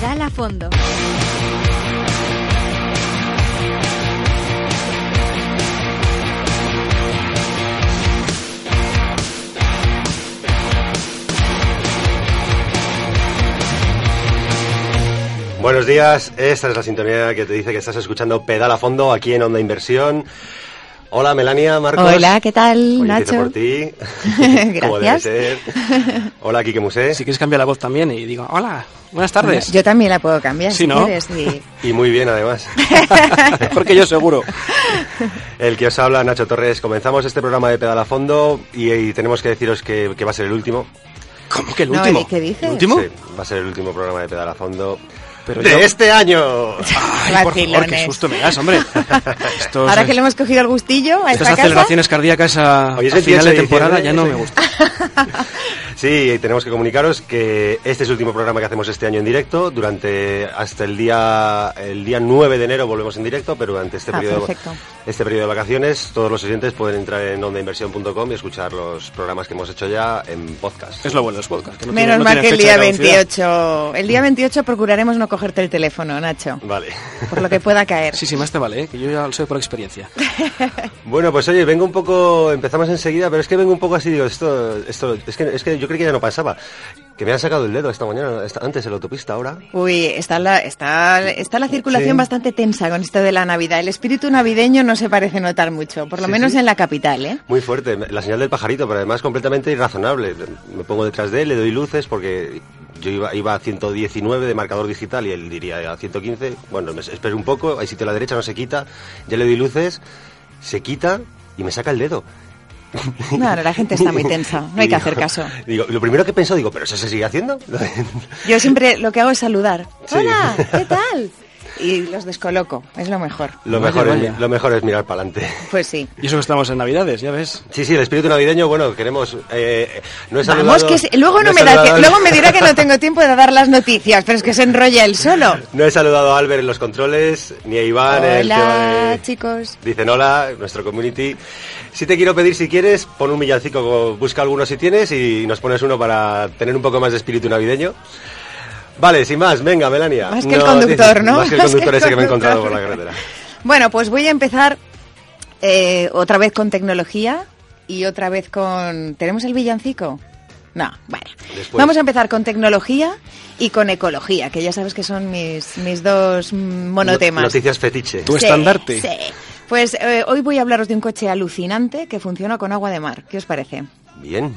Pedal a fondo. Buenos días, esta es la sintonía que te dice que estás escuchando Pedal a Fondo aquí en Onda Inversión. Hola Melania, Marcos. Hola, ¿qué tal, Oye, Nacho? por ti. Gracias. ser. Hola, Kike Musé. Si quieres cambiar la voz también y digo, hola, buenas tardes. Yo también la puedo cambiar Sí, si ¿no? quieres. y- Y muy bien, además. Mejor que yo seguro. El que os habla, Nacho Torres. Comenzamos este programa de Pedal a Fondo y, y tenemos que deciros que, que va a ser el último. ¿Cómo que el No, último? ¿qué dices? ¿El último? Sí, va a ser el último programa de Pedal a Fondo Pero de yo- este año. Ay, por favor, qué susto me das, hombre. Estos, Ahora que le hemos cogido el gustillo a estas esta casa, aceleraciones cardíacas a, Hoy es a 28 final de temporada ya no me gusta. Sí, y tenemos que comunicaros que este es el último programa que hacemos este año en directo. Durante hasta el día el día 9 de enero volvemos en directo, pero durante este Ah, periodo perfecto. este periodo de vacaciones todos los oyentes pueden entrar en ondainversión.com y escuchar los programas que hemos hecho ya en podcast. Es lo bueno de los podcasts. no Menos no mal que el día de caducidad. 28. El día 28 procuraremos no cogerte el teléfono, Nacho. Vale. Por lo que pueda caer. Sí, sí, más te vale, ¿eh? que yo ya lo sé por experiencia. Bueno, pues oye, vengo un poco, empezamos enseguida, pero es que vengo un poco así, digo, esto, esto, es que, es que yo creí que ya no pasaba, que me han sacado el dedo esta mañana, antes en la autopista, ahora. Uy, está la, está, está la circulación Sí. bastante tensa con esto de la Navidad. El espíritu navideño no se parece notar mucho, por lo Sí, menos sí. en la capital, ¿eh? Muy fuerte, la señal del pajarito, pero además completamente irrazonable. Me pongo detrás de él, le doy luces porque yo iba, iba a 119 de marcador digital y él diría a 115. Bueno, me espero un poco, hay sitio a la derecha, no se quita. Ya le doy luces, se quita y me saca el dedo. No, no, la gente está muy tensa, no hay que hacer caso. Digo, lo primero que pensó, digo, ¿pero eso se sigue haciendo? Yo siempre lo que hago es saludar. Sí. Hola, ¿qué tal? Y los descoloco, es lo mejor. lo, Vaya, mejor vaya. Es, lo mejor es mirar para adelante. Pues sí. Y eso que estamos en Navidades, ya ves. Sí, sí, el espíritu navideño, bueno, queremos... Eh, no he Vamos, saludado- que luego no, me da, que- luego me dirá que no tengo tiempo de dar las noticias, pero es que se enrolla él solo. No he saludado a Albert en los controles, ni a Iván en el tema Hola, de... chicos. Dicen hola, nuestro community. Si te quiero pedir, si quieres, pon un villancico, busca alguno si tienes y nos pones uno para tener un poco más de espíritu navideño. Vale, sin más, venga, Melania. Más que el conductor, ¿no? Más que el conductor el ese que me he encontrado por la carretera. Bueno, pues voy a empezar eh, otra vez con tecnología y otra vez con... ¿Tenemos el villancico? No, bueno. Después. Vamos a empezar con tecnología y con ecología, que ya sabes que son mis, mis dos mm, monotemas. Noticias fetiche. Tu Sí, estandarte. Sí. Pues eh, hoy voy a hablaros de un coche alucinante que funciona con agua de mar. ¿Qué os parece? Bien.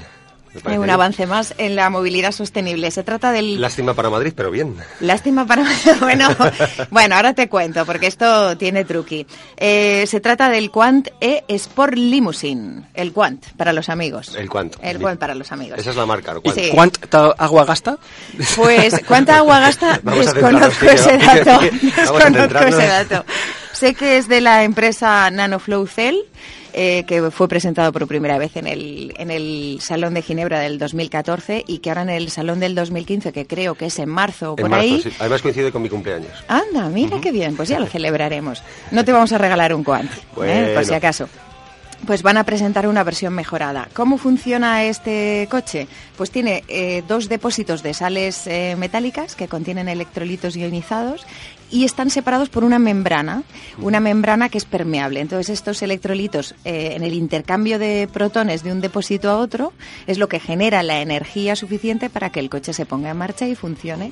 Un bien. avance más en la movilidad sostenible. Se trata del... Lástima para Madrid, pero bien. Lástima para... bueno, bueno, ahora te cuento, porque esto tiene truqui. Eh, se trata del Quant E Sport Limousine. El Quant, para los amigos. El Quant. El Quant para los amigos. Esa es la marca, el ¿Y Quant. Sí. ¿Cuánta agua gasta? Pues, ¿cuánta agua gasta? Desconozco ese dato. Desconozco ese dato. Sé que es de la empresa Nanoflow Cell, eh, que fue presentado por primera vez en el, en el Salón de Ginebra del 2014 y que ahora en el Salón del 2015, que creo que es en marzo o En por marzo, ahí. sí. Además coincide con mi cumpleaños. Anda, mira qué bien, pues ya lo celebraremos. No te vamos a regalar un Quant, ¿eh? por Bueno. si acaso. Pues van a presentar una versión mejorada. ¿Cómo funciona este coche? Pues tiene eh, dos depósitos de sales eh, metálicas que contienen electrolitos ionizados y están separados por una membrana, una membrana que es permeable. Entonces estos electrolitos eh, en el intercambio de protones de un depósito a otro es lo que genera la energía suficiente para que el coche se ponga en marcha y funcione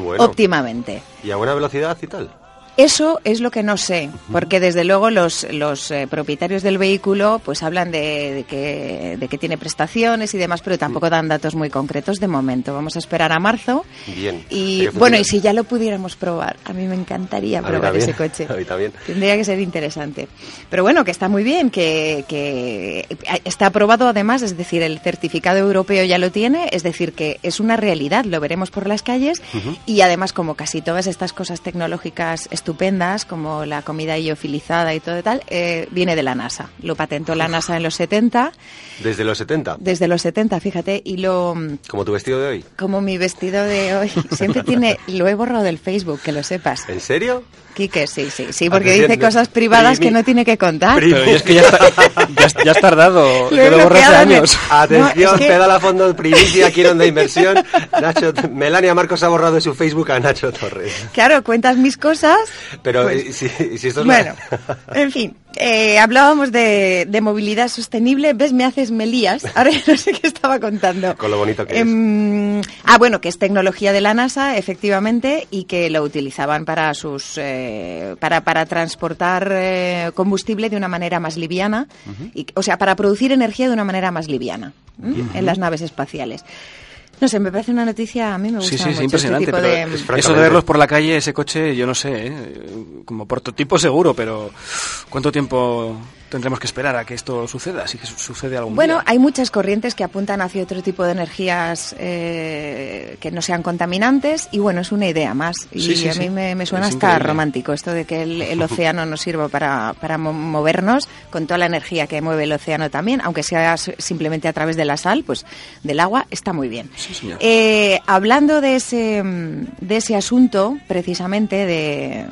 bueno. óptimamente. Y a buena velocidad y tal. Eso es lo que no sé, porque desde luego los, los eh, propietarios del vehículo pues hablan de, de que, de que tiene prestaciones y demás, pero tampoco dan datos muy concretos de momento. Vamos a esperar a marzo. Bien. Y bueno, y si ya lo pudiéramos probar, a mí me encantaría A probar ese coche. a mí también. Tendría que ser interesante. Pero bueno, que está muy bien, que, que está aprobado además, es decir, el certificado europeo ya lo tiene, es decir, que es una realidad, lo veremos por las calles y además como casi todas estas cosas tecnológicas estupendas como la comida iofilizada y todo y tal, eh, viene de la NASA. Lo patentó la NASA en los 70. ¿Desde los 70? Desde los 70, fíjate, y lo... ¿Como tu vestido de hoy? Como mi vestido de hoy. Siempre tiene... Lo he borrado del Facebook, que lo sepas. ¿En serio? Quique, sí, sí, sí, porque dice cosas privadas que no tiene que contar. Pero es que ya, está, ya, ya has tardado, Lo lo borras hace en años. Atención, No, es que- pedal a fondo, primicia, quiero de inversión. Nacho, Melania Marcos ha borrado de su Facebook a Nacho Torres. Claro, cuentas mis cosas. Pero Pues- eh, si, si esto es Bueno, la... en fin, eh, hablábamos de, de movilidad sostenible. ¿Ves? Me haces melías. Ahora ya no sé qué estaba contando. Con lo bonito que Em, Ah, bueno, que es tecnología de la NASA, efectivamente, y que lo utilizaban para sus eh, para, para transportar eh, combustible de una manera más liviana, y, o sea, para producir energía de una manera más liviana en las naves espaciales. No sé, me parece una noticia, a mí me gusta Sí, sí, mucho sí, impresionante. este tipo pero de... es Eso de verlos por la calle, ese coche, yo no sé, ¿eh? como prototipo seguro, pero ¿cuánto tiempo tendremos que esperar a que esto suceda? Si sucede algún Bueno, día. hay muchas corrientes que apuntan hacia otro tipo de energías eh, que no sean contaminantes y bueno, es una idea más. Y Sí, sí, a mí sí. me, me suena Es hasta increíble. romántico esto de que el, el océano nos sirva para, para mo- movernos con toda la energía que mueve el océano también, aunque sea simplemente a través de la sal, pues del agua, está muy bien. Eh, hablando de ese, de ese asunto, precisamente de,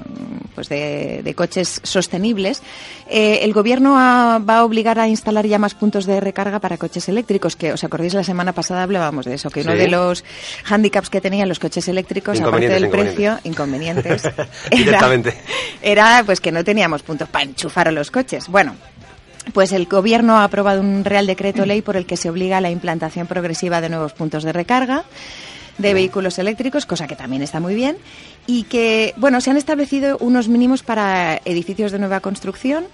pues de, de coches sostenibles, eh, el gobierno ha- va a obligar a instalar ya más puntos de recarga para coches eléctricos, que os acordáis la semana pasada hablábamos de eso, que uno Sí. de los hándicaps que tenían los coches eléctricos, aparte del precio, inconvenientes, Directamente. era pues que no teníamos puntos para enchufar a los coches. Bueno, pues el Gobierno ha aprobado un Real Decreto Ley por el que se obliga a la implantación progresiva de nuevos puntos de recarga de vehículos eléctricos, cosa que también está muy bien, y que, bueno, se han establecido unos mínimos para edificios de nueva construcción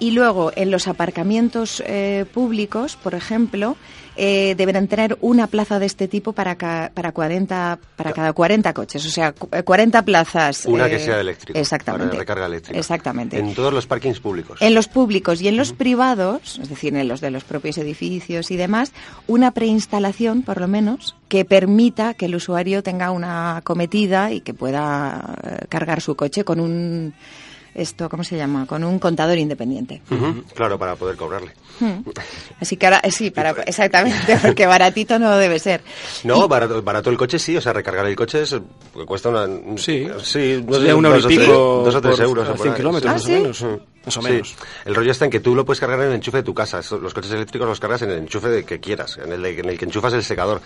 y luego en los aparcamientos eh, públicos, por ejemplo, eh, deberán tener una plaza de este tipo para, ca- para, 40, para cada 40 coches, o sea, cu- eh, 40 plazas. Una eh, que sea eléctrica. Exactamente. Para recarga eléctrica. Exactamente. En todos los parkings públicos. En los públicos y en los privados, es decir, en los de los propios edificios y demás, una preinstalación, por lo menos, que permita que el usuario tenga una acometida y que pueda cargar su coche con un esto, ¿cómo se llama? Con un contador independiente. Claro, para poder cobrarle. Hmm. Así que ahora, eh, sí, para, exactamente, porque baratito no debe ser. No, Y- barato, barato el coche sí, o sea, recargar el coche es, cuesta una... Sí. sí no sé, dos y o tres- pico dos o tres por euros. por 100 ahí. kilómetros, ¿Ah, más o menos. Más o Sí. menos. El rollo está en que tú lo puedes cargar en el enchufe de tu casa. Los coches eléctricos los cargas en el enchufe de que quieras, en el, de- en el que enchufas el secador.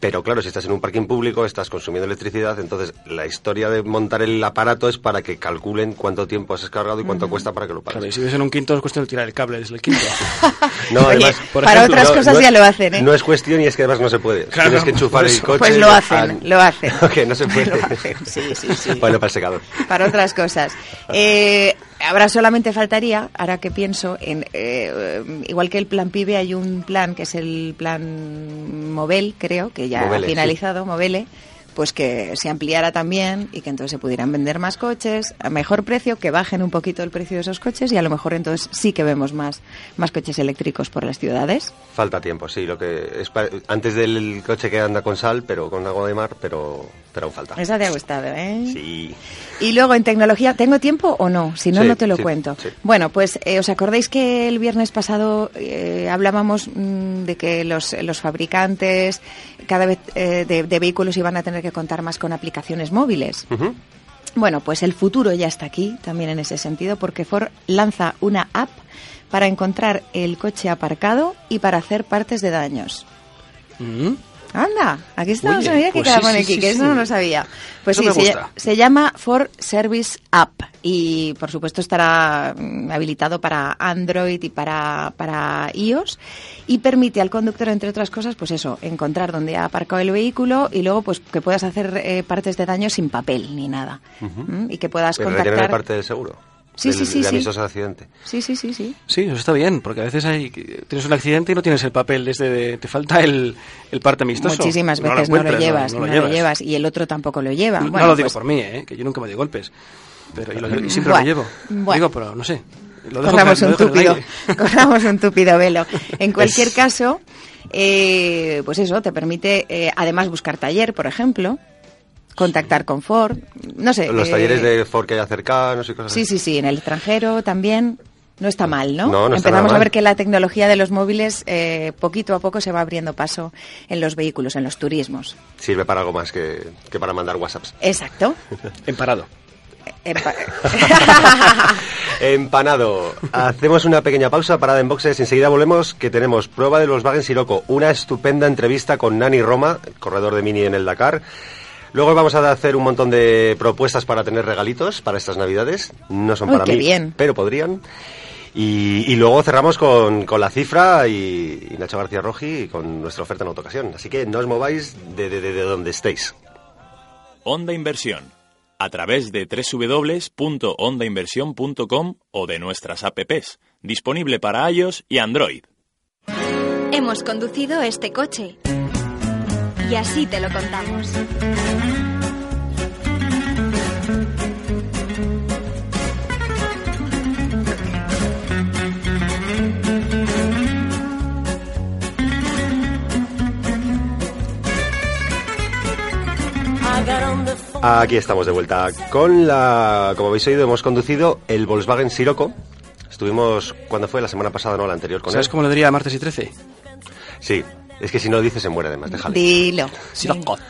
Pero claro, si estás en un parking público, estás consumiendo electricidad, entonces la historia de montar el aparato es para que calculen cuánto tiempo has cargado y cuánto cuesta para que lo Claro, y pagues. si ves en un quinto es cuestión de tirar el cable desde el quinto. No, Oye, además, por para ejemplo, otras no- cosas no ya es- lo hacen, ¿eh? No es cuestión y es que además no se puede. Claro, Tienes que enchufar por el coche. Pues lo hacen, al- lo hacen. que no se puede. Lo hacen, sí, sí, sí. Bueno, para el secador. para otras cosas. Eh, ahora solamente faltaría, ahora que pienso, en, eh, igual que el plan PIBE hay un plan que es el plan Movel, creo, que ya ha finalizado, Movele, pues que se ampliara también y que entonces se pudieran vender más coches a mejor precio, que bajen un poquito el precio de esos coches y a lo mejor entonces sí que vemos más, más coches eléctricos por las ciudades. Falta tiempo, sí. Lo que es pa- antes del coche que anda con sal, pero con agua de mar, pero, pero aún falta. Esa te ha gustado, ¿eh? Sí. Y luego en tecnología, ¿tengo tiempo o no? Si no, Sí, no te lo sí, cuento. sí. Bueno, pues eh, os acordáis que el viernes pasado eh, hablábamos mm, de que los, los fabricantes cada vez eh, de, de vehículos iban a tener que contar más con aplicaciones móviles. Bueno, pues el futuro ya está aquí, también en ese sentido, porque Ford lanza una app para encontrar el coche aparcado y para hacer partes de daños. Mm. Anda, aquí está, no Oye, sabía que pues quedaba sí, sí, aquí, sí, que eso no lo sabía. Pues Eso sí, se, se llama For Service App y por supuesto estará mm, habilitado para Android y para, para iOS y permite al conductor, entre otras cosas, pues eso, encontrar dónde ha aparcado el vehículo y luego pues que puedas hacer eh, partes de daño sin papel ni nada ¿Mm? y que puedas Pero contactar. parte del seguro. Sí, del- sí, sí, De sí. accidente. Sí, sí, sí, sí. Sí, eso está bien, porque a veces hay, tienes un accidente y no tienes el papel desde de- te falta el, el parte amistoso. Muchísimas No lo veces no lo, llevas, no, no, lo lo llevas. llevas y el otro tampoco lo lleva. No Bueno, lo digo pues- por mí, ¿eh? que yo nunca me doy golpes. Pero y lo- y siempre Bueno, lo llevo. bueno. Digo, pero no sé. Lo dejo corramos caer- un túpido, corramos un túpido velo. En cualquier Es- caso, eh, pues eso, te permite eh, además buscar taller, por ejemplo. Contactar con Ford, no sé. Los eh, talleres de Ford que hay cercanos y cosas Sí, así. sí, sí, en el extranjero también. No está mal, ¿no? No, no está Empezamos a mal. ver que la tecnología de los móviles eh, poquito a poco se va abriendo paso en los vehículos, en los turismos. Sirve para algo más que, que para mandar WhatsApps. Exacto. Emparado. Empa- Empanado. Hacemos una pequeña pausa, parada en boxes. Enseguida volvemos, que tenemos prueba de los Wagen Sirocco. Una estupenda entrevista con Nani Roma, el corredor de Mini en el Dakar. Luego vamos a hacer un montón de propuestas para tener regalitos para estas navidades. No son Uy, para qué mí, bien. pero podrían. Y, y luego cerramos con, con la cifra y, y Nacho García Roji con nuestra oferta en autocasión. Así que no os mováis de, de, de- de donde estéis. Onda Inversión. A través de www.ondainversión.com o de nuestras apps. Disponible para iOS y Android. Hemos conducido este coche. Y así te lo contamos. Aquí estamos de vuelta. Con la, como habéis oído, hemos conducido el Volkswagen Sirocco. Estuvimos, cuando fue? La semana pasada, no, la anterior con ¿Sabes él. cómo lo diría martes y 13? Sí, es que si no dice se muere además, déjale. Dilo. Sirocco.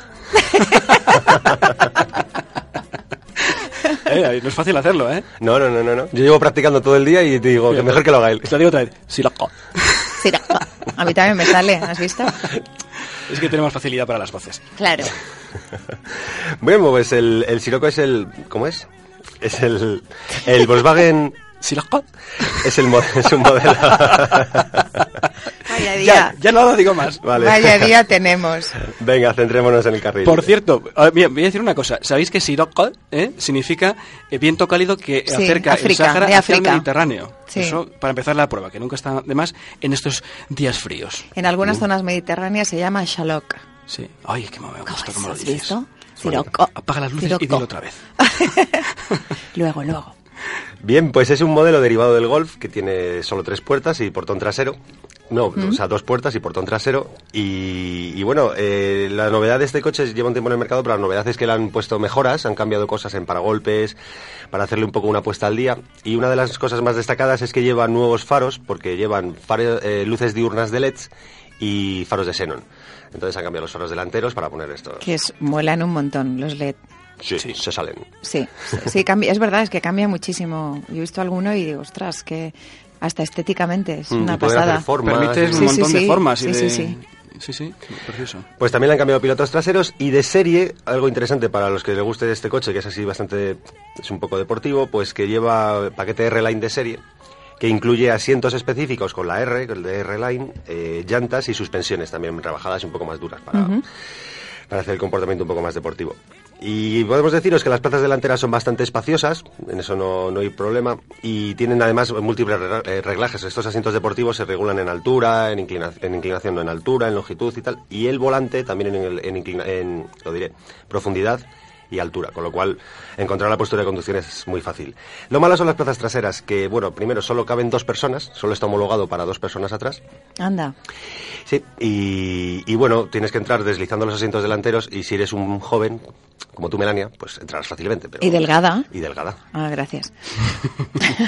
Eh, no es fácil hacerlo, ¿eh? No, no, no, no, no. Yo llevo practicando todo el día y te digo que mejor que lo haga él. Te lo digo otra vez. Sirocco. Sirocco. A mí también me sale, ¿has visto? Es que tenemos facilidad para las voces. Claro. Bueno, pues el, el Sirocco es el... ¿Cómo es? Es el... El Volkswagen... Sirocco. Es, el, es un modelo... Vaya día. Ya, ya no lo digo más. Vale. Vaya día tenemos. Venga, centrémonos en el carril. Por cierto, mira, voy a decir una cosa. ¿Sabéis que Sirocco eh, significa eh, viento cálido que Sí, acerca África, el Sáhara de hacia el. Mediterráneo? Sí. Eso para empezar la prueba, que nunca está de más en estos días fríos. En algunas zonas mediterráneas se llama Shalok. Sí. Ay, que me gusta cómo lo ¿Has dices. visto? Sirocco. Apaga las luces y dilo otra vez. luego, luego. Bien, pues es un modelo derivado del Golf que tiene solo tres puertas y portón trasero. No, o sea, dos puertas y portón trasero. Y, y bueno, eh, la novedad de este coche lleva un tiempo en el mercado, pero la novedad es que le han puesto mejoras, han cambiado cosas en paragolpes para hacerle un poco una puesta al día. Y una de las cosas más destacadas es que lleva nuevos faros, porque llevan faro- eh, luces diurnas de LEDs y faros de xenón. Entonces han cambiado los faros delanteros para poner esto. Que es, muelan un montón los LED. Sí, se salen. Sí, sí, sí, cambia, es verdad, es que cambia muchísimo. Yo he visto alguno y digo, ostras, que hasta estéticamente es Mm, una pasada. formas. Permite un Sí, sí, montón de sí. formas y Sí, de... sí, sí. Sí, sí, precioso. Pues también le han cambiado pilotos traseros y de serie, algo interesante para los que les guste este coche, que es así bastante, es un poco deportivo, pues que lleva paquete R-Line de serie, que incluye asientos específicos con la R, el de R-Line, eh, llantas y suspensiones también rebajadas y un poco más duras para, para hacer el comportamiento un poco más deportivo. Y podemos deciros que las plazas delanteras son bastante espaciosas, en eso no, no hay problema, y tienen además múltiples eh, reglajes. Estos asientos deportivos se regulan en altura, en, inclina- en inclinación, no en altura, en longitud y tal, y el volante también en, el- en, en, lo diré, profundidad y altura, con lo cual encontrar la postura de conducción es muy fácil. Lo malo son las plazas traseras, que bueno, primero solo caben dos personas, solo está homologado para dos personas atrás, Anda. Sí, y, y bueno, tienes que entrar deslizando los asientos delanteros y si eres un joven, como tú, Melania, pues entrarás fácilmente. Pero, Y delgada. Y delgada. Ah, gracias.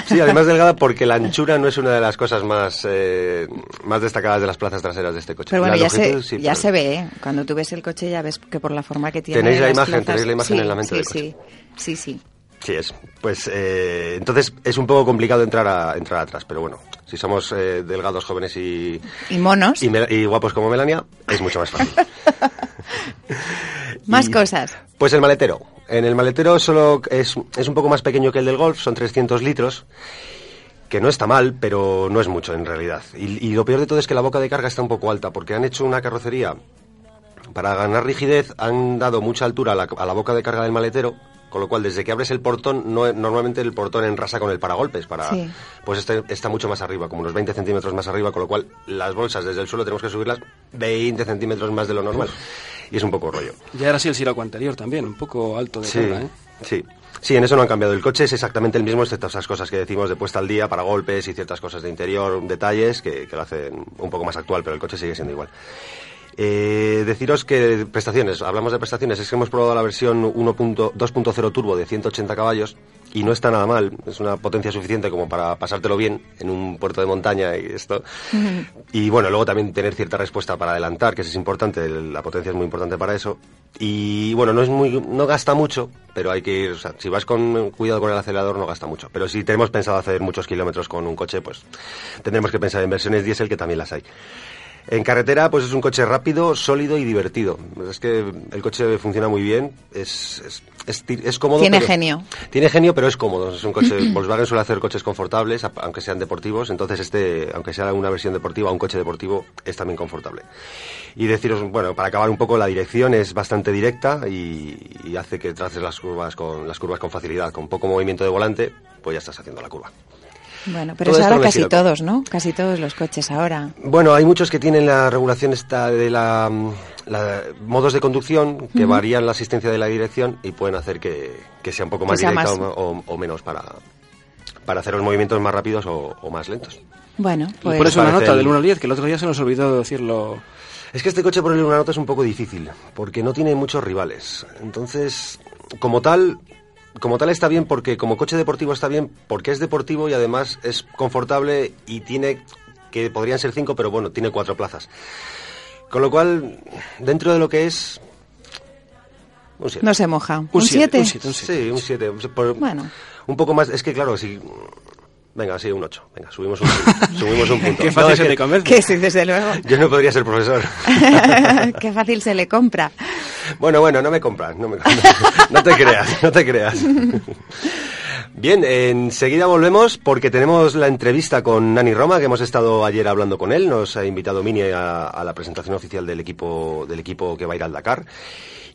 Sí, además delgada porque la anchura no es una de las cosas más, eh, más destacadas de las plazas traseras de este coche. Pero bueno, La ya, se, sí, ya pero- se ve, ¿eh? Cuando tú ves el coche ya ves que por la forma que tiene Tenéis la imagen, plazas- tenéis la imagen en la mente sí, del sí, sí, sí. Sí es. Pues eh, entonces es un poco complicado entrar a, entrar atrás, pero bueno, si somos eh, delgados, jóvenes y, Y monos. y, y guapos como Melania, es mucho más fácil. Más Y- cosas. Pues el maletero. En el maletero solo es, es un poco más pequeño que el del Golf, son 300 litros, que no está mal, pero no es mucho en realidad. Y, y lo peor de todo es que la boca de carga está un poco alta, porque han hecho una carrocería, para ganar rigidez, han dado mucha altura a la, a la boca de carga del maletero, con lo cual desde que abres el portón, no, normalmente el portón enrasa con el paragolpes, para, Sí. pues este está mucho más arriba, como unos 20 centímetros más arriba, con lo cual las bolsas desde el suelo tenemos que subirlas 20 centímetros más de lo normal. Y es un poco rollo. Ya era así el Sirocco anterior también, un poco alto de Sí, carga, ¿eh? sí. Sí, en eso no han cambiado. El coche es exactamente el mismo, excepto esas cosas que decimos de puesta al día, para golpes y ciertas cosas de interior, detalles que, que lo hacen un poco más actual, pero el coche sigue siendo igual. Eh, deciros que prestaciones, hablamos de prestaciones, es que hemos probado la versión 2.0 turbo de 180 caballos y no está nada mal, es una potencia suficiente como para pasártelo bien en un puerto de montaña y esto. Y bueno, luego también tener cierta respuesta para adelantar, que eso es importante, la potencia es muy importante para eso. Y bueno, no es muy no gasta mucho, pero hay que ir, o sea, si vas con cuidado con el acelerador no gasta mucho, pero si tenemos pensado hacer muchos kilómetros con un coche, pues tendremos que pensar en versiones diésel que también las hay. En carretera, pues es un coche rápido, sólido y divertido. Es que el coche funciona muy bien, es, es, es, cómodo. Tiene genio. Tiene genio, pero es cómodo. Es un coche. Volkswagen suele hacer coches confortables, aunque sean deportivos. Entonces, este, aunque sea una versión deportiva, un coche deportivo, es también confortable. Y deciros, bueno, para acabar un poco, la dirección es bastante directa y, y hace que traces las curvas con las curvas con facilidad. Con poco movimiento de volante, pues ya estás haciendo la curva. Bueno, pero es ahora casi todos, ¿no? Casi todos los coches ahora. Bueno, hay muchos que tienen la regulación esta de la, modos de conducción que varían la asistencia de la dirección y pueden hacer que, sea un poco más directa O, menos para, para hacer los movimientos más rápidos o, más lentos. Bueno, pues... Por eso una nota del 1 al 10, que el otro día se nos olvidó decirlo... Es que este coche ponerle una nota es un poco difícil, porque no tiene muchos rivales. Entonces, como tal, como tal está bien porque como coche deportivo está bien porque es deportivo y además es confortable y tiene que podrían ser cinco pero bueno tiene cuatro plazas con lo cual dentro de lo que es un No se moja. ¿Un 7? Sí, un 7. Bueno. Un poco más. Es que, claro, si Venga, sí, un 8. Venga, subimos un, subimos un punto. Qué fácil se le convence. Que sí, desde luego. Yo no podría ser profesor. Qué fácil se le compra. Bueno, bueno, no me compras. No, me, no te creas, no te creas. Bien, enseguida volvemos porque tenemos la entrevista con Nani Roma, que hemos estado ayer hablando con él. Nos ha invitado Mini a, a la presentación oficial del equipo, del equipo que va a ir al Dakar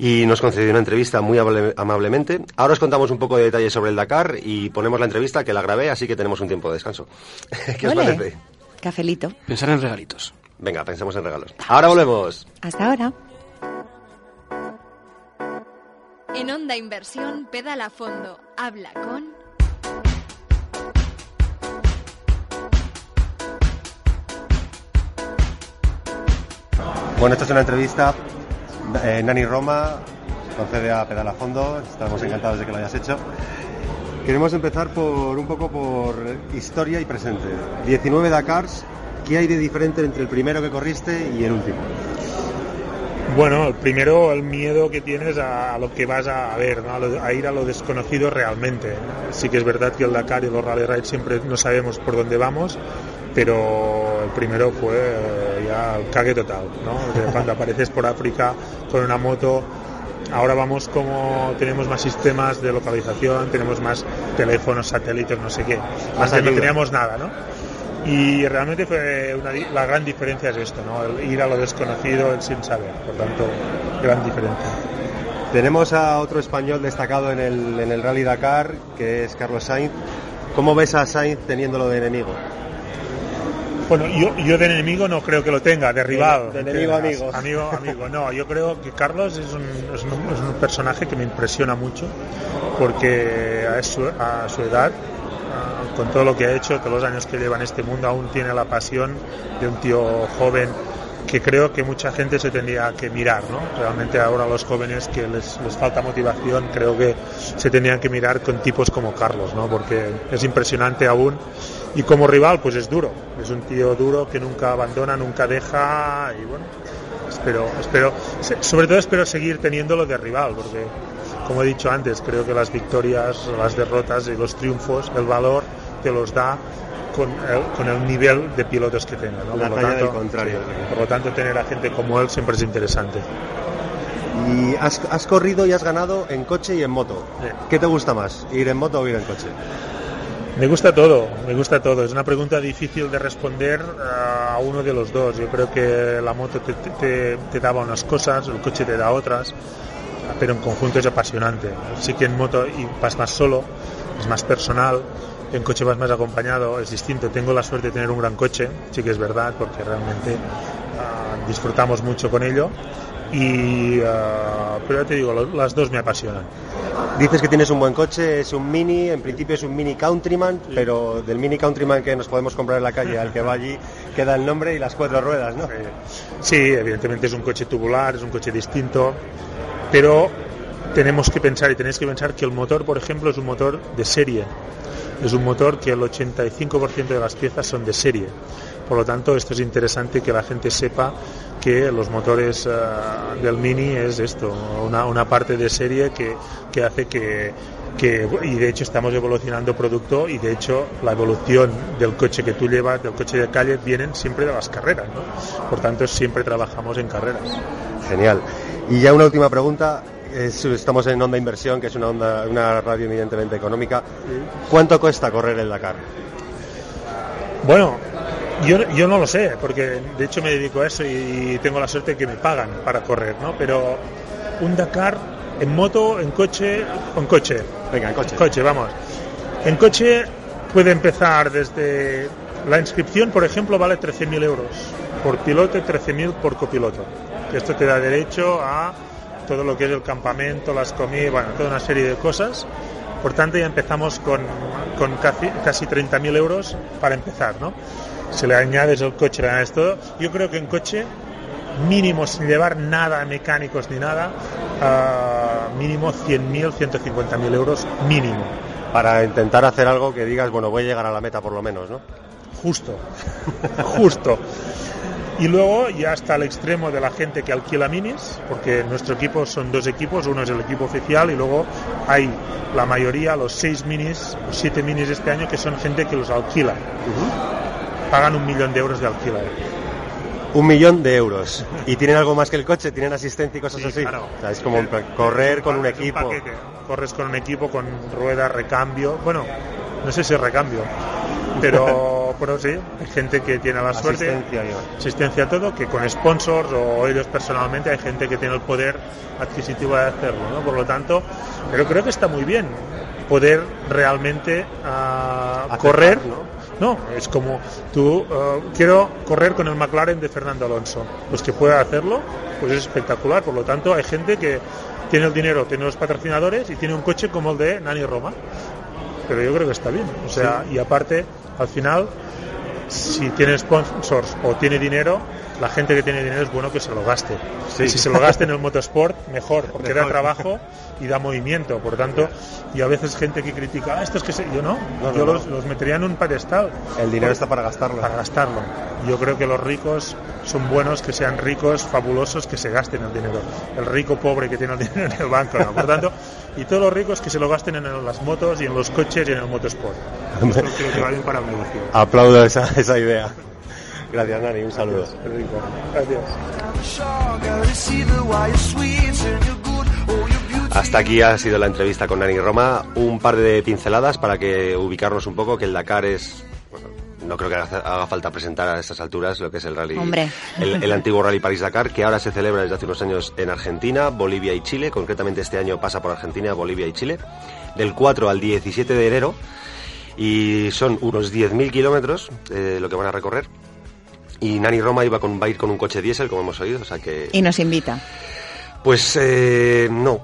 y nos concedió una entrevista muy amablemente. Ahora os contamos un poco de detalles sobre el Dakar y ponemos la entrevista que la grabé, así que tenemos un tiempo de descanso. ¿Qué os parece? Cafelito. Pensar en regalitos. Venga, pensemos en regalos. Ahora volvemos. Hasta ahora. En Onda Inversión, pedala a fondo. Habla con... Bueno, esta es una entrevista eh, Nani Roma concede a Pedal a Fondo, estamos encantados de que lo hayas hecho. Queremos empezar por un poco por historia y presente. 19 Dakars, ¿qué hay de diferente entre el primero que corriste y el último? Bueno, el primero, el miedo que tienes a, lo que vas a ver, a, ir a lo desconocido realmente. Sí que es verdad que el Dakar y los Rally Ride siempre no sabemos por dónde vamos, pero el primero fue eh, ya el cague total, ¿no? cuando apareces por África con una moto, ahora vamos como tenemos más sistemas de localización, tenemos más teléfonos, satélites, no sé qué, más no teníamos nada, ¿no? Y realmente fue la gran diferencia es esto, ¿no? El ir a lo desconocido sin saber, por tanto, gran diferencia. Tenemos a otro español destacado en el, en el Rally Dakar, que es Carlos Sainz. ¿Cómo ves a Sainz teniéndolo de enemigo? Bueno, yo, yo de enemigo no creo que lo tenga, de rival. De, enemigo amigo. Amigo, amigo. No, yo creo que Carlos es un, es un, personaje que me impresiona mucho porque a su, a su edad con todo lo que ha hecho, todos los años que lleva en este mundo, aún tiene la pasión de un tío joven que creo que mucha gente se tendría que mirar, ¿no? Realmente ahora los jóvenes que les, les, falta motivación, creo que se tendrían que mirar con tipos como Carlos, ¿no? Porque es impresionante aún y como rival pues es duro, es un tío duro que nunca abandona, nunca deja y bueno, espero, espero, sobre todo espero seguir teniéndolo de rival porque como he dicho antes, creo que las victorias, las derrotas y los triunfos, el valor te los da con el, con el nivel de pilotos que tenga. ¿no? por, lo tanto, contrario. por lo tanto, tener a gente como él siempre es interesante. Y has, has corrido y has ganado en coche y en moto. ¿Qué te gusta más, ir en moto o ir en coche? Me gusta todo, me gusta todo. Es una pregunta difícil de responder a uno de los dos. Yo creo que la moto te, te, te daba unas cosas, el coche te da otras, pero en conjunto es apasionante. Sí que en moto vas más solo, es más personal, en coche vas más acompañado, es distinto. Tengo la suerte de tener un gran coche, sí que es verdad, porque realmente uh, disfrutamos mucho con ello y ah, pero ya te digo, lo- las dos me apasionan. Dices que tienes un buen coche, es un mini, en principio es un mini Countryman, pero del mini Countryman que nos podemos comprar en la calle al que va allí queda el nombre y las cuatro ruedas, ¿no? Sí, evidentemente es un coche tubular, es un coche distinto, pero tenemos que pensar y tenéis que pensar que el motor, por ejemplo, es un motor de serie. Es un motor que el 85% de las piezas son de serie. Por lo tanto, esto es interesante que la gente sepa que los motores eh, del Mini es esto, una, una parte de serie que, que hace que, y de hecho estamos evolucionando producto y de hecho la evolución del coche que tú llevas, del coche de calle, vienen siempre de las carreras. Por tanto, siempre trabajamos en carreras. Genial. Y ya una última pregunta. Es- estamos en Onda Inversión, que es una, onda, una radio evidentemente económica. ¿Cuánto cuesta correr el Dakar? Bueno, yo, yo no lo sé, porque de hecho me dedico a eso y tengo la suerte que me pagan para correr, ¿no? Pero un Dakar en moto, en coche, en coche. Venga, en coche. Coche, vamos. En coche puede empezar desde la inscripción, por ejemplo, vale 13.000 euros por piloto y 13.000 por copiloto. Esto te da derecho a todo lo que es el campamento, las comidas, bueno, toda una serie de cosas. Por tanto, ya empezamos con, con casi, casi 30.000 euros para empezar, ¿no? Si le añades el coche, le añades todo. Yo creo que en coche mínimo sin llevar nada mecánicos ni nada, ah, mínimo 100.000, 150.000 euros mínimo. Para intentar hacer algo que digas, bueno, voy a llegar a la meta por lo menos, ¿no? Justo, justo. Y luego ya está el extremo de la gente que alquila minis, porque nuestro equipo son dos equipos, uno es el equipo oficial y luego hay la mayoría, los seis minis, los siete minis de este año, que son gente que los alquila. Pagan un millón de euros de alquiler. Un millón de euros. ¿Y tienen algo más que el coche? ¿Tienen asistencia y cosas Sí, así? claro. O sea, es como un pa- correr con un equipo. paquete. Corres con un equipo, con ruedas, recambio. Bueno, no sé si es recambio, pero, pero sí, hay gente que tiene la suerte. Asistencia, digo. asistencia a todo, que con sponsors o ellos personalmente hay gente que tiene el poder adquisitivo de hacerlo, ¿no? Por lo tanto, pero creo que está muy bien poder realmente ah, correr, ¿no? ¿no? es como tú, ah, quiero correr con el McLaren de Fernando Alonso, pues que pueda hacerlo, pues es espectacular, por lo tanto hay gente que tiene el dinero, tiene los patrocinadores y tiene un coche como el de Nani Roma, pero yo creo que está bien, o sea, y aparte, al final, si tiene sponsors o tiene dinero, la gente que tiene dinero es bueno que se lo gaste. Sí. Si se lo gaste en el motorsport, mejor, porque da trabajo y da movimiento. Por tanto, y a veces gente que critica, ah, esto es que se-". yo no, yo no. Los, los metería en un pedestal. El dinero está para gastarlo. Para gastarlo. Yo creo que los ricos son buenos que sean ricos, fabulosos, que se gasten el dinero. El rico pobre que tiene el dinero en el banco, ¿no? Por tanto, y todos los ricos que se lo gasten en las motos y en los coches y en el motosport. Esto creo que va bien para el negocio. Aplaudo esa, esa idea. Gracias, Nani. Un saludo. Rico. Gracias. Hasta aquí ha sido la entrevista con Nani Roma. Un par de pinceladas para que ubicarnos un poco, que el Dakar es... bueno, no creo que haga haga falta presentar a estas alturas lo que es el rally, Hombre. El, el antiguo rally París-Dakar, que ahora se celebra desde hace unos años en Argentina, Bolivia y Chile. Concretamente este año pasa por Argentina, Bolivia y Chile, del 4 al 17 de enero. Y son unos 10.000 kilómetros eh, lo que van a recorrer. Y Nani Roma iba con, va a ir con un coche diésel, como hemos oído, o sea que... Y nos invita. Pues eh, no.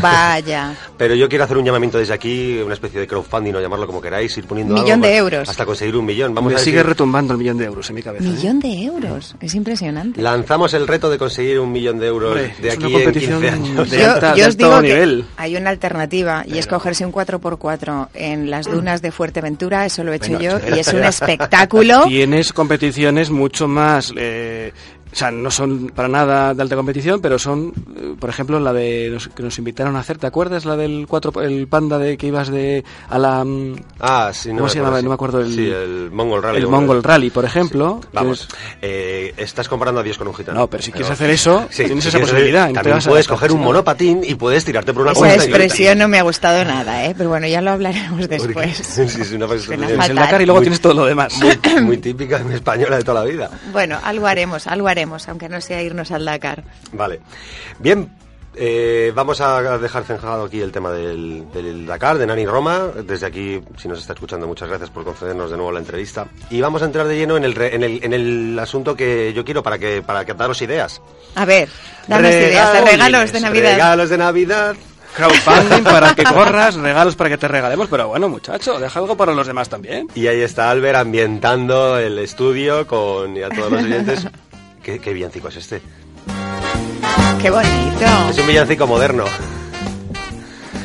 Vaya. Pero yo quiero hacer un llamamiento desde aquí, una especie de crowdfunding o llamarlo como queráis, ir poniendo Millón algo de euros. hasta conseguir un millón. Vamos Me a sigue decir, retumbando el millón de euros en mi cabeza. ¿eh? Millón de euros. Es impresionante. lanzamos el reto de conseguir un millón de euros Hombre, de aquí en competición 15 años. de Yo, alta- yo de os digo que hay una alternativa y es cogerse un 4x4 en las dunas de Fuerteventura, eso lo he hecho yo, y es un espectáculo. Tienes competiciones mucho más... eh, o sea, no son para nada de alta competición, pero son, eh, por ejemplo, la de nos- que nos invitaron a hacer, ¿te acuerdas? La del cuatro, el panda de que ibas de a la mm, Ah, sí, no ¿Cómo me se acuerdo, llama? sí. No me acuerdo el- Sí, el Mongol Rally. el Mongol Rally, por ejemplo. que Vamos, eh, estás comparando a Dios con un gitano. No, pero si quieres hacer eso, Sí, tienes si esa hacer- posibilidad. te También puedes coger un monopatín y puedes tirarte por una Esa expresión no me ha gustado nada, ¿eh? pero bueno, ya lo hablaremos después. Sí, sí, sí, una nada. Es el. Dakar y luego Muy- tienes todo lo demás. muy, muy típica española de toda la vida. Bueno, algo haremos, algo haremos, aunque no sea irnos al Dakar. Vale. Bien, Eh, vamos a dejar zanjado aquí el tema del, del Dakar, de Nani Roma. Desde aquí, si nos está escuchando, muchas gracias por concedernos de nuevo la entrevista. Y vamos a entrar de lleno en el, en el, en el asunto que yo quiero para que para que daros ideas. A ver, danos ideas de regalos de Navidad. Regalos de Navidad. Crowdfunding para que corras, regalos para que te regalemos, pero bueno, muchacho, deja algo para los demás también. Y ahí está Albert ambientando el estudio con y a todos los oyentes. ¿Qué, qué villancico es este? Qué bonito. Es un villancico moderno.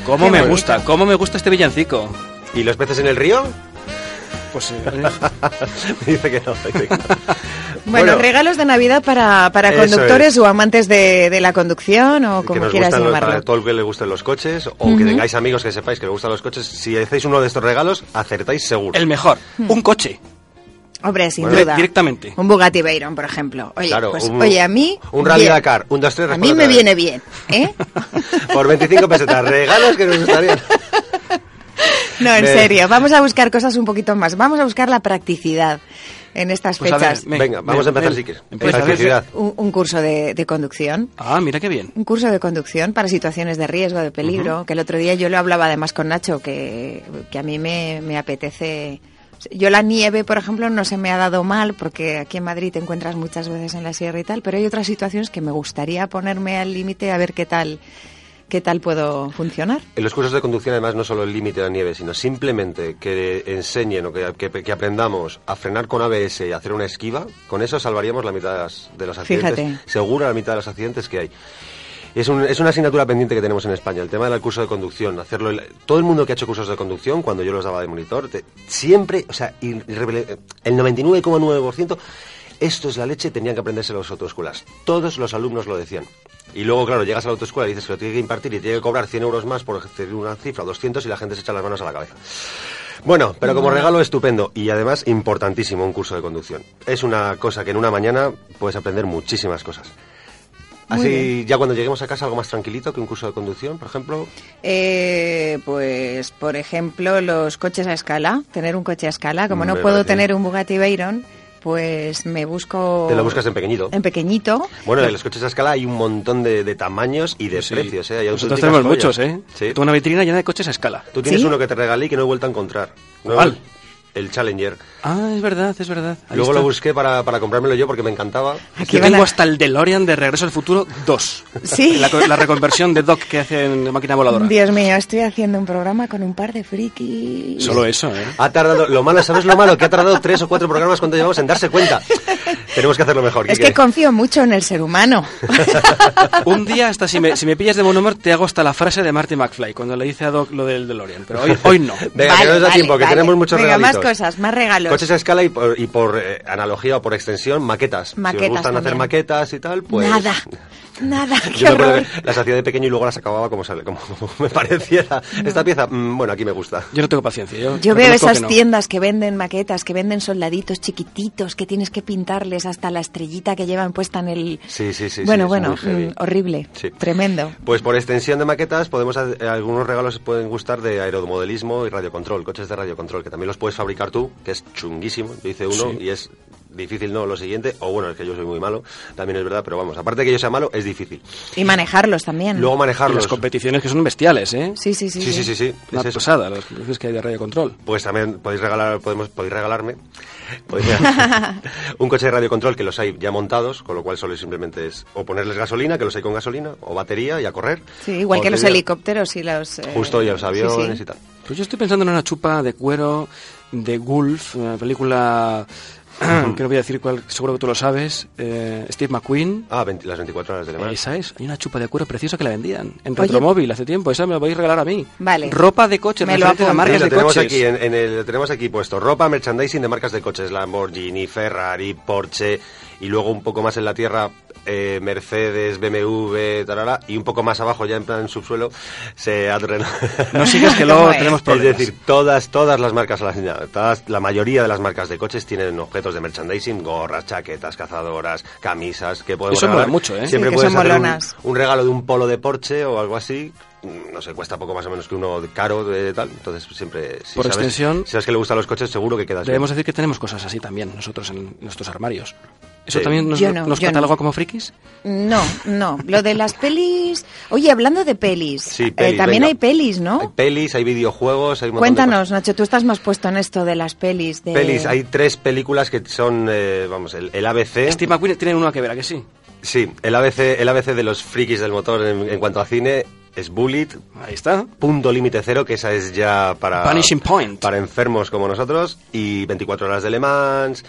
¿Cómo Qué me bonito. gusta? ¿Cómo me gusta este villancico? ¿Y los peces en el río? Pues eh, dice que no. dice que no. Bueno, Bueno, regalos de Navidad para, para conductores es. o amantes de, de la conducción o que como nos quieras los, llamarlo. para todo el que le gusten los coches o que tengáis amigos que sepáis que les gustan los coches. Si hacéis uno de estos regalos, acertáis seguro. el mejor, un coche. Hombre, sin Bueno, duda. directamente. Un Bugatti Veyron, por ejemplo. Oye, Claro, pues, un- oye, a mí... un Rally bien. Dakar, un, dos, tres, A mí me viene bien, ¿eh? Por 25 pesetas, regalos que nos gustarían. No, en Me- serio, vamos a buscar cosas un poquito más. Vamos a buscar la practicidad en estas Pues ver, fechas. me- Venga, vamos a empezar me- si quieres. empieza, Practicidad. un, un curso de, de conducción. Ah, mira qué bien. Un curso de conducción para situaciones de riesgo, de peligro, que el otro día yo lo hablaba además con Nacho, que, que a mí me, me apetece... Yo la nieve, por ejemplo, no se me ha dado mal, porque aquí en Madrid te encuentras muchas veces en la sierra y tal, pero hay otras situaciones que me gustaría ponerme al límite a ver qué tal, qué tal puedo funcionar. En los cursos de conducción, además, no solo el límite de la nieve, sino simplemente que enseñen o que, que- que aprendamos a frenar con ABS y hacer una esquiva, con eso salvaríamos la mitad de, las- de los accidentes. Fíjate. Seguro la mitad de los accidentes que hay. Es, un- es una asignatura pendiente que tenemos en España, el tema del curso de conducción. hacerlo el- Todo el mundo que ha hecho cursos de conducción, cuando yo los daba de monitor, te- siempre, o sea, el 99,9%, esto es la leche, tenían que aprenderse los autoescuelas. Todos los alumnos lo decían. Y luego, claro, llegas a la autoescuela y dices que lo tiene que impartir y tiene que cobrar 100 euros más por hacer una cifra, 200, y la gente se echa las manos a la cabeza. Bueno, pero como regalo estupendo y además importantísimo un curso de conducción. Es una cosa que en una mañana puedes aprender muchísimas cosas. Así, ya cuando lleguemos a casa, algo más tranquilito que un curso de conducción, por ejemplo. Eh, pues, por ejemplo, los coches a escala, tener un coche a escala. Como no Me puedo tener un Bugatti Veyron, pues me busco... Te lo buscas en pequeñito. En pequeñito. Bueno, en los coches a escala hay un montón de, de tamaños y de Sí. precios, ¿eh? Hay Nosotros tenemos joyas. muchos, ¿eh? Sí. Tengo una vitrina llena de coches a escala. Tú tienes ¿Sí? uno que te regalé y que no he vuelto a encontrar. ¿no? ¿Cuál? El Challenger. Ah, es verdad, es verdad. Ahí Luego está. lo busqué para, para comprármelo yo porque me encantaba. Aquí Yo tengo a- hasta el DeLorean de Regreso al Futuro 2. Sí. La, co- la reconversión de Doc que hace en máquina voladora. Dios mío, estoy haciendo un programa con un par de frikis. Solo eso, ¿eh? Ha tardado, lo malo, ¿sabes lo malo? Que ha tardado tres o cuatro programas cuando llevamos en darse cuenta. Tenemos que hacerlo mejor. Es Quique. que confío mucho en el ser humano. Un día, hasta si me, si me pillas de buen humor, te hago hasta la frase de Marty McFly cuando le dice a Doc lo del DeLorean. Pero hoy, hoy no. Venga, Vale, que no nos da vale, tiempo, que vale. tenemos muchos Venga, regalitos. Cosas, más regalos. Coches a escala y por, y por eh, analogía o por extensión, maquetas. si Maquetas os gustan hacer maquetas y tal, pues... Nada, nada, qué Yo me que las hacía de pequeño y luego las acababa como, sale, como, como me pareciera. Esta pieza, mm, bueno, aquí me gusta. Yo no tengo paciencia. Yo, Yo veo esas que no. tiendas que venden maquetas, que venden soldaditos chiquititos, que tienes que pintarles hasta la estrellita que llevan puesta en el... Sí, sí, sí. bueno, sí, bueno, mm, horrible, Sí. tremendo. Pues por extensión de maquetas, podemos hacer- eh, algunos regalos pueden gustar de aeromodelismo y radiocontrol, coches de radiocontrol, que también los puedes fabricar tú, que es chunguísimo. Yo hice uno Sí. y es difícil, no, lo siguiente, o bueno, es que yo soy muy malo, también es verdad, pero vamos, aparte de que yo sea malo, es difícil. Y manejarlos también. Luego Y manejarlos. las competiciones que son bestiales, ¿eh? Sí, sí, sí. Sí, sí, sí, sí. Una es las veces que hay de radio control. Pues también podéis regalar, podemos, podéis regalarme podéis regalar un coche de radiocontrol que los hay ya montados, con lo cual solo simplemente es o ponerles gasolina, que los hay con gasolina, o batería y a correr. Sí, igual que los helicópteros y los... eh, Justo, y los sí, aviones sí. y tal. Pues yo estoy pensando en una chupa de cuero de Gulf, una película que no voy a decir cuál, seguro que tú lo sabes, eh, Steve McQueen. Ah, 20 las 24 horas de Le Mans. Esa es, hay una chupa de cuero preciosa que la vendían en. Retromóvil hace tiempo, esa me la podéis regalar a mí. Vale. Ropa de coche, Me lo. Sí, marcas lo de tenemos coches. aquí, en, en el, lo tenemos aquí puesto. Ropa, merchandising de marcas de coches. Lamborghini, Ferrari, Porsche. Y luego un poco más en la tierra, eh, Mercedes, BMW, tarara, y un poco más abajo, ya en plan subsuelo, se adren. No sigas que luego ¿Cómo es? tenemos Es problemas. decir, todas, todas las marcas, las- todas, la mayoría de las marcas de coches tienen objetos de merchandising, gorras, chaquetas, cazadoras, camisas, que podemos Eso regalar. mucho, ¿eh? Siempre Sí, que puedes hacer un, un regalo de un polo de Porsche o algo así, no sé, cuesta poco más o menos que uno caro de tal, entonces siempre... Si Por sabes, extensión- Si sabes que le gustan los coches, seguro que quedas bien. Debemos decir que tenemos cosas así también nosotros en nuestros armarios. ¿Eso Sí. también nos, no, nos cataloga no. como frikis? No, no. Lo de las pelis. Oye, hablando de pelis. Sí, eh, también venga. hay pelis, ¿no? Hay pelis, hay videojuegos, hay un de Cuéntanos, Nacho, tú estás más puesto en esto de las pelis. De... Pelis, hay tres películas que son, eh, vamos, el, el ABC. Steve McQueen tiene uno que ver, ¿a que sí? Sí, el ABC, el ABC de los frikis del motor en, en cuanto a cine es Bullet, Ahí está. Punto Límite Cero, que esa es ya para... Vanishing Point. Para enfermos como nosotros, y 24 horas de Le Mans.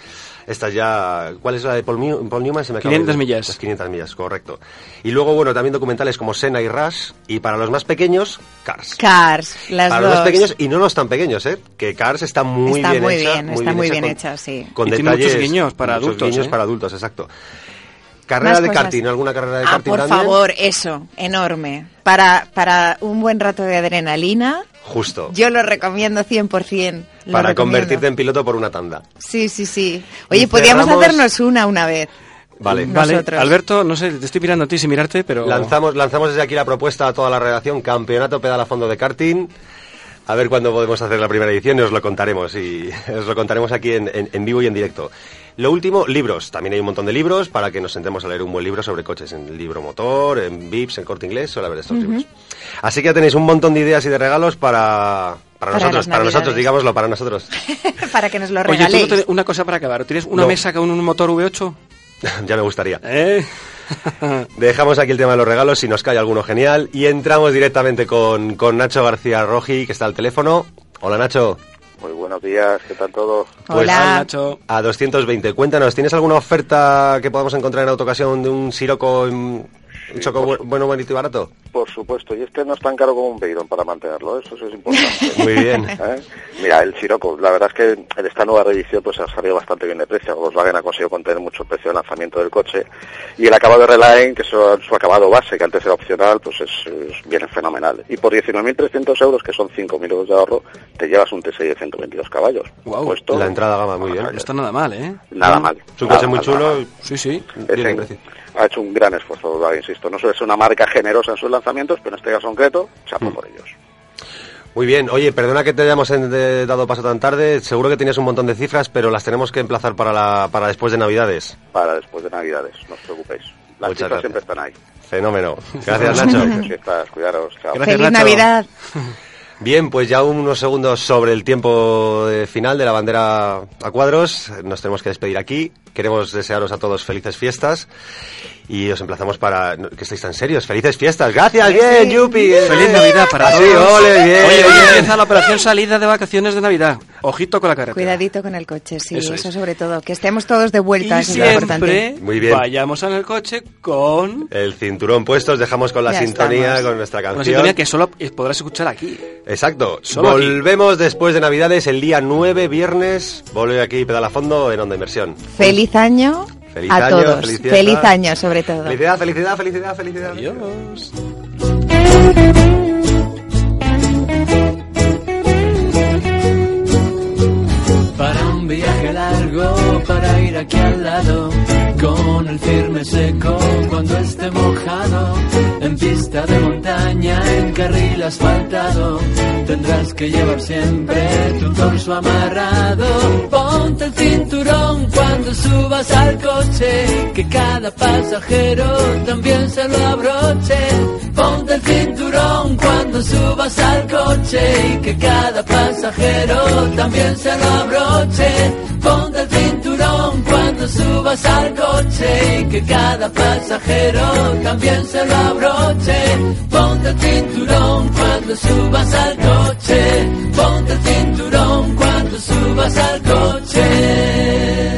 Esta ya... ¿Cuál es la de Paul, New- Paul Newman? Se me acaba 500 de- millas. Las 500 millas, correcto. Y luego, bueno, también documentales como Senna y Rush, y para los más pequeños, Cars. Cars, las para dos. los más pequeños y no los tan pequeños, ¿eh? Que Cars está muy Está bien muy hecha. bien, está muy bien con- hecha, sí. Con Y tiene detalles, muchos guiños para muchos adultos, guiños ¿eh? para adultos, exacto. Carrera Más de cosas. karting, ¿alguna carrera de Ah, karting por también? favor, eso, enorme. Para, para un buen rato de adrenalina, Justo. yo lo recomiendo 100%. lo para recomiendo. convertirte en piloto por una tanda. Sí, sí, sí. Y Oye, podríamos cerramos- hacernos una una vez. Vale. Vale, Nosotros. Alberto, no sé, te estoy mirando a ti sin mirarte, pero... Lanzamos, lanzamos desde aquí la propuesta a toda la redacción, Campeonato Pedal a Fondo de Karting. A ver cuándo podemos hacer la primera edición y os lo contaremos. Y os lo contaremos aquí en, en- en vivo y en directo. Lo último, libros. También hay un montón de libros para que nos sentemos a leer un buen libro sobre coches. En Libro Motor, en Vips, en Corte Inglés, suele haber estos libros. Así que ya tenéis un montón de ideas y de regalos para, para, Para nosotros. Para nosotros, digámoslo, para nosotros. para que nos lo Oye, ¿tú no regaléis. tienes una cosa para acabar? ¿Tienes una No. mesa con un motor V8? ya me gustaría. ¿Eh? Dejamos aquí el tema de los regalos, si nos cae alguno genial, y entramos directamente con, con Nacho García Roji, que está al teléfono. Hola Nacho. Muy buenos días, ¿qué tal todo? Pues, Hola. Hola, Nacho. A 220. Cuéntanos, ¿tienes alguna oferta que podamos encontrar en autocasión de un Siroco, en- un choco bu- bueno, bonito y barato? Por supuesto, y este no es tan caro como un Veyron para mantenerlo, ¿eh? eso sí es importante. Muy bien. ¿Eh? Mira, el Sirocco, la verdad es que en esta nueva revisión pues ha salido bastante bien de precio. Volkswagen ha conseguido contener mucho el precio de lanzamiento del coche y el acabado de Reline, que es su, su acabado base, que antes era opcional, pues es, es- viene fenomenal. Y por 19.300 euros, que son 5.000 euros de ahorro, te llevas un T6 de 122 caballos. Puesto- La entrada gama, muy bien. No está nada mal, ¿eh? Nada mal. Es un coche muy chulo. Sí, sí. bien precio. ha hecho un gran esfuerzo, Volkswagen, insisto. No suele ser una marca generosa en sus lanzamientos, pero en este caso concreto, Mm. chapo por ellos. Muy bien. Oye, perdona que te hayamos dado paso tan tarde. Seguro que tenías un montón de cifras, pero las tenemos que emplazar para, la, para después de Navidades. Para después de Navidades, no os preocupéis. Las Muchas cifras gracias. siempre están ahí. Fenómeno. Gracias, Nacho. Fiestas, cuidaros, chao. Gracias, Feliz Nacho. Navidad. Bien, pues ya unos segundos sobre el tiempo final de la bandera a cuadros. Nos tenemos que despedir aquí. Queremos desearos a todos felices fiestas y os emplazamos para que estéis tan serios. Felices fiestas. Gracias, bien, Yupi. Feliz Navidad para todos. ole, bien. Oye, hoy empieza la operación salida de vacaciones de Navidad. Ojito con la carretera. Cuidadito con el coche, sí, Eso eso, es. sobre todo. Que estemos todos de vuelta, Y eso es importante. Muy bien. vayamos en el coche con El cinturón puesto, os dejamos con la Ya sintonía, estamos. con nuestra una canción. sintonía que solo podrás escuchar aquí. Exacto. Solo aquí. Volvemos después de Navidades el día 9, viernes. Volve aquí Pedal a Fondo en Onda Inversión. Feliz año Feliz a año, todos. feliz fiesta. Feliz año, sobre todo. Felicidad, felicidad, felicidad, felicidad. Adiós. Para un viaje largo, para ir aquí al lado, con el firme seco cuando esté mojado, en pista de montaña, en carril asfaltado, tendrás que llevar siempre tu torso amarrado. Ponte el cinturón cuando subas al coche, que cada pasajero también se lo abroche. Ponte el cinturón cuando subas al coche y que cada pasajero también se lo abroche. Ponte el cinturón cuando subas al coche y que cada pasajero también se lo abroche. Ponte el cinturón cuando subas al coche. Ponte el cinturón cuando subas al coche.